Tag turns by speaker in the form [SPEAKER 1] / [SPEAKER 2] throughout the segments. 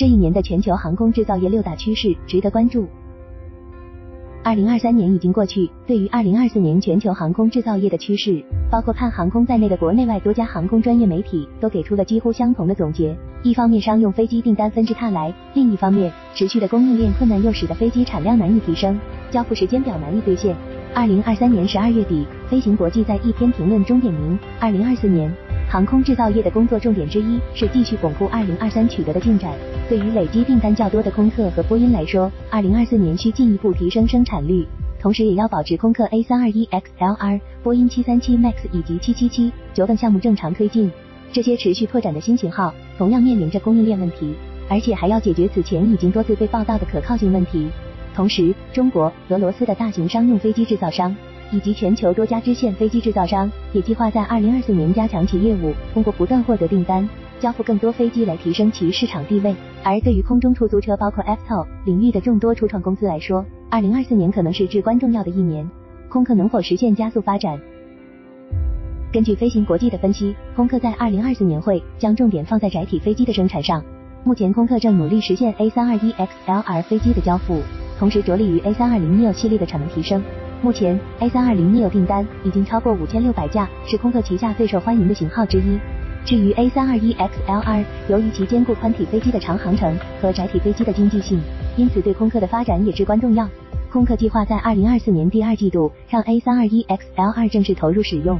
[SPEAKER 1] 这一年的全球航空制造业六大趋势值得关注。二零二三年已经过去，对于二零二四年全球航空制造业的趋势，包括看航空在内的国内外多家航空专业媒体都给出了几乎相同的总结。一方面，商用飞机订单纷至沓来；另一方面，持续的供应链困难又使得飞机产量难以提升，交付时间表难以兑现。二零二三年十二月底，飞行国际在一篇评论中点名，二零二四年。航空制造业的工作重点之一是继续巩固2023取得的进展。对于累积订单较多的空客和波音来说，2024年需进一步提升生产率，同时也要保持空客 A321XLR、波音737 MAX 以及777-9等项目正常推进。这些持续拓展的新型号同样面临着供应链问题，而且还要解决此前已经多次被报道的可靠性问题。同时，中国、俄罗斯的大型商用飞机制造商。以及全球多家支线飞机制造商也计划在二零二四年加强其业务，通过不断获得订单，交付更多飞机来提升其市场地位。而对于空中出租车，包括 FTO 领域的众多初创公司来说，二零二四年可能是至关重要的一年。空客能否实现加速发展？根据飞行国际的分析，空客在二零二四年会将重点放在载体飞机的生产上。目前，空客正努力实现 A 三二一 XLR 飞机的交付，同时着力于 A 三二零 neo 系列的产能提升。目前，A320 neo 订单已经超过五千六百架，是空客旗下最受欢迎的型号之一。至于 A321XLR，由于其兼顾宽体飞机的长航程和窄体飞机的经济性，因此对空客的发展也至关重要。空客计划在二零二四年第二季度让 A321XLR 正式投入使用。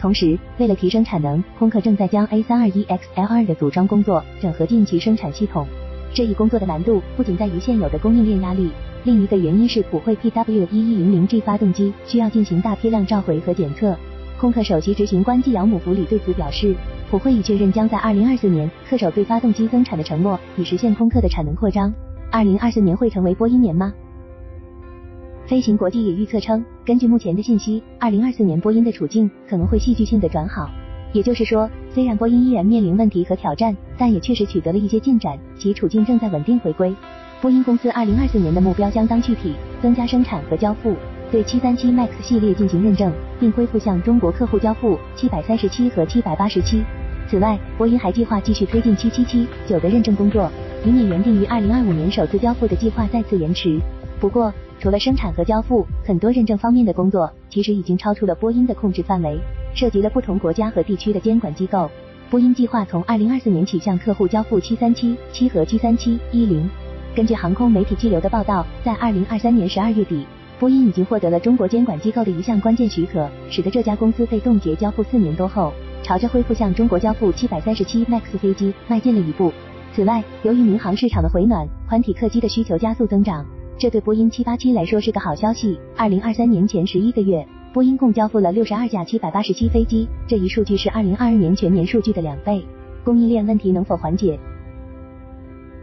[SPEAKER 1] 同时，为了提升产能，空客正在将 A321XLR 的组装工作整合进其生产系统。这一工作的难度不仅在于现有的供应链压力。另一个原因是普惠 PW1100G 发动机需要进行大批量召回和检测。空客首席执行官季尧姆弗里对此表示，普惠已确认将在2024年恪守对发动机增产的承诺，以实现空客的产能扩张。2024年会成为波音年吗？飞行国际也预测称，根据目前的信息，2024年波音的处境可能会戏剧性的转好。也就是说，虽然波音依然面临问题和挑战，但也确实取得了一些进展，其处境正在稳定回归。波音公司二零二四年的目标相当具体，增加生产和交付，对七三七 MAX 系列进行认证，并恢复向中国客户交付七百三十七和七百八十七。此外，波音还计划继续推进七七七九的认证工作，以免原定于二零二五年首次交付的计划再次延迟。不过，除了生产和交付，很多认证方面的工作其实已经超出了波音的控制范围，涉及了不同国家和地区的监管机构。波音计划从二零二四年起向客户交付七三七七和七三七一零。根据航空媒体气流的报道，在二零二三年十二月底，波音已经获得了中国监管机构的一项关键许可，使得这家公司被冻结交付四年多后，朝着恢复向中国交付七百三十七 MAX 飞机迈进了一步。此外，由于民航市场的回暖，宽体客机的需求加速增长，这对波音七八七来说是个好消息。二零二三年前十一个月，波音共交付了六十二架七百八十七飞机，这一数据是二零二二年全年数据的两倍。供应链问题能否缓解？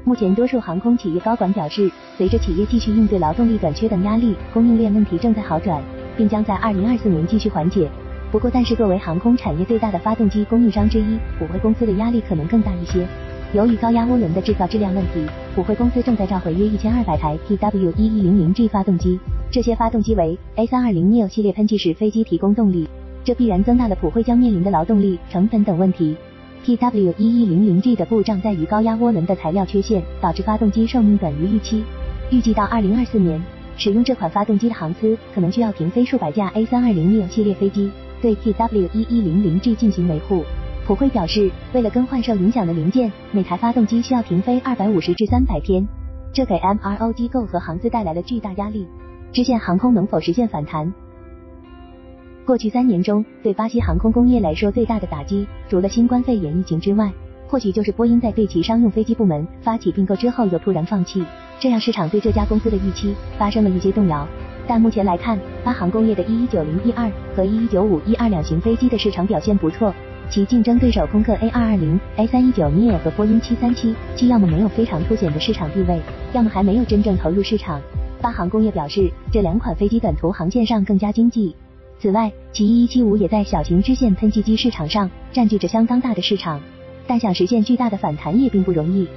[SPEAKER 1] 目前，多数航空企业高管表示，随着企业继续应对劳动力短缺等压力，供应链问题正在好转，并将在二零二四年继续缓解。不过，但是作为航空产业最大的发动机供应商之一，普惠公司的压力可能更大一些。由于高压涡轮的制造质量问题，普惠公司正在召回约一千二百台 PW1100G 发动机，这些发动机为 A320neo 系列喷气式飞机提供动力，这必然增大了普惠将面临的劳动力、成本等问题。PW1100G 的故障在于高压涡轮的材料缺陷，导致发动机寿命短于预期。预计到2024年，使用这款发动机的航司可能需要停飞数百架 A320neo 系列飞机，对 PW1100G 进行维护。普惠表示，为了更换受影响的零件，每台发动机需要停飞250至300天，这给 MRO 机构和航司带来了巨大压力。支线航空能否实现反弹？过去三年中，对巴西航空工业来说最大的打击，除了新冠肺炎疫情之外，或许就是波音在对其商用飞机部门发起并购之后又突然放弃，这让市场对这家公司的预期发生了一些动摇。但目前来看，巴航工业的一一九零一二和一一九五一二两型飞机的市场表现不错，其竞争对手空客 A 二二零、A 三一九 neo 和波音七三七，既要么没有非常凸显的市场地位，要么还没有真正投入市场。巴航工业表示，这两款飞机短途航线上更加经济。此外，其一一七五也在小型支线喷气机市场上占据着相当大的市场，但想实现巨大的反弹也并不容易。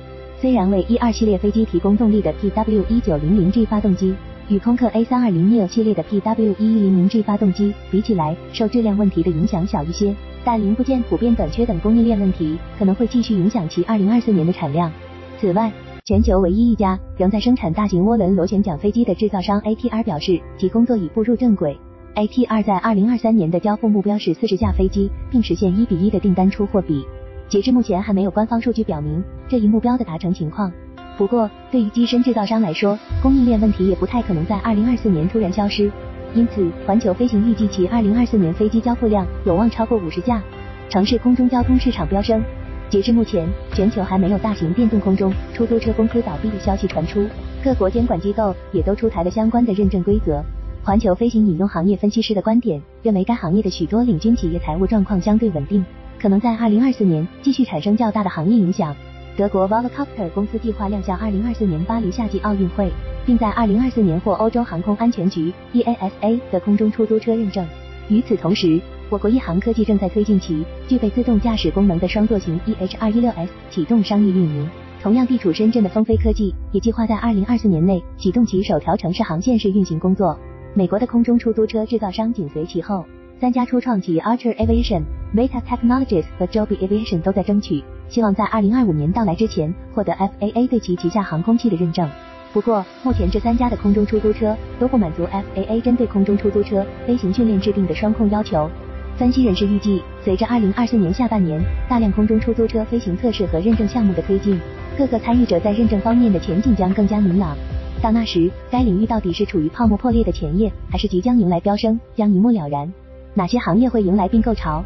[SPEAKER 1] 虽然为一二系列飞机提供动力的 PW 一九零零 G 发动机与空客 A 三二零 neo 系列的 PW 一一零零 G 发动机比起来，受质量问题的影响小一些，但零部件普遍短缺等供应链问题可能会继续影响其二零二四年的产量。此外，全球唯一一家仍在生产大型涡轮螺旋桨飞机的制造商 ATR 表示，其工作已步入正轨。ATR 在2023年的交付目标是四十架飞机，并实现一比一的订单出货比。截至目前，还没有官方数据表明这一目标的达成情况。不过，对于机身制造商来说，供应链问题也不太可能在2024年突然消失。因此，环球飞行预计其2024年飞机交付量有望超过五十架。城市空中交通市场飙升。截至目前，全球还没有大型电动空中出租车公司倒闭的消息传出。各国监管机构也都出台了相关的认证规则。环球飞行引用行业分析师的观点，认为该行业的许多领军企业财务状况相对稳定，可能在2024年继续产生较大的行业影响。德国 Volocopter 公司计划亮相2024年巴黎夏季奥运会，并在2024年获欧洲航空安全局 EASA 的空中出租车认证。与此同时，我国一航科技正在推进其具备自动驾驶功能的双座型 EH216S 启动商业运营。同样地处深圳的风飞科技也计划在2024年内启动其首条城市航线式运行工作。美国的空中出租车制造商紧随其后，三家初创企 Archer Aviation、Meta Technologies 和 Joby Aviation 都在争取，希望在2025年到来之前获得 FAA 对其旗下航空器的认证。不过，目前这三家的空中出租车都不满足 FAA 针对空中出租车飞行训练制定的双控要求。分析人士预计，随着2024年下半年大量空中出租车飞行测试和认证项目的推进，各个参与者在认证方面的前景将更加明朗。到那时，该领域到底是处于泡沫破裂的前夜，还是即将迎来飙升，将一目了然。哪些行业会迎来并购潮？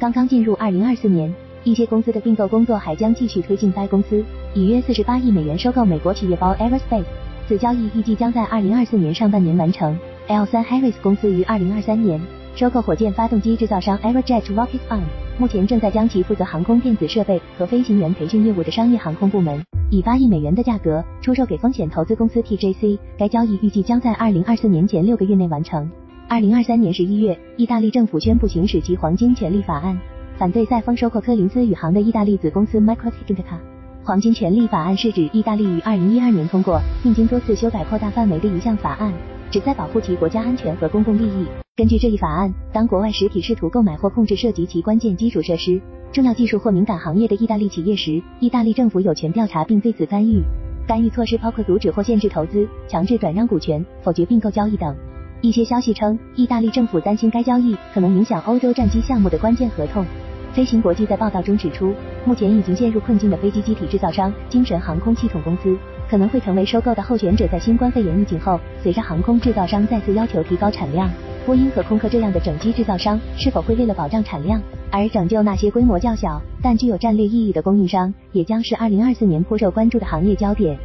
[SPEAKER 1] 刚刚进入2024年，一些公司的并购工作还将继续推进。该公司以约48亿美元收购美国企业包 Aerospace，此交易预计将在2024年上半年完成。L3 Harris 公司于2023年。收购火箭发动机制造商 Aerojet Rocketdyne，目前正在将其负责航空电子设备和飞行员培训业务的商业航空部门，以八亿美元的价格出售给风险投资公司 TJC。该交易预计将在二零二四年前六个月内完成。二零二三年十一月，意大利政府宣布行使其黄金权利法案，反对赛丰收购科林斯宇航的意大利子公司 Microsynthetix。黄金权利法案是指意大利于二零一二年通过并经多次修改扩大范围的一项法案。旨在保护其国家安全和公共利益。根据这一法案，当国外实体试图购买或控制涉及其关键基础设施、重要技术或敏感行业的意大利企业时，意大利政府有权调查并对此干预。干预措施包括阻止或限制投资、强制转让股权、否决并购交易等。一些消息称，意大利政府担心该交易可能影响欧洲战机项目的关键合同。飞行国际在报道中指出，目前已经陷入困境的飞机机体制造商精神航空系统公司可能会成为收购的候选者。在新冠肺炎疫情后，随着航空制造商再次要求提高产量，波音和空客这样的整机制造商是否会为了保障产量而拯救那些规模较小但具有战略意义的供应商，也将是二零二四年颇受关注的行业焦点。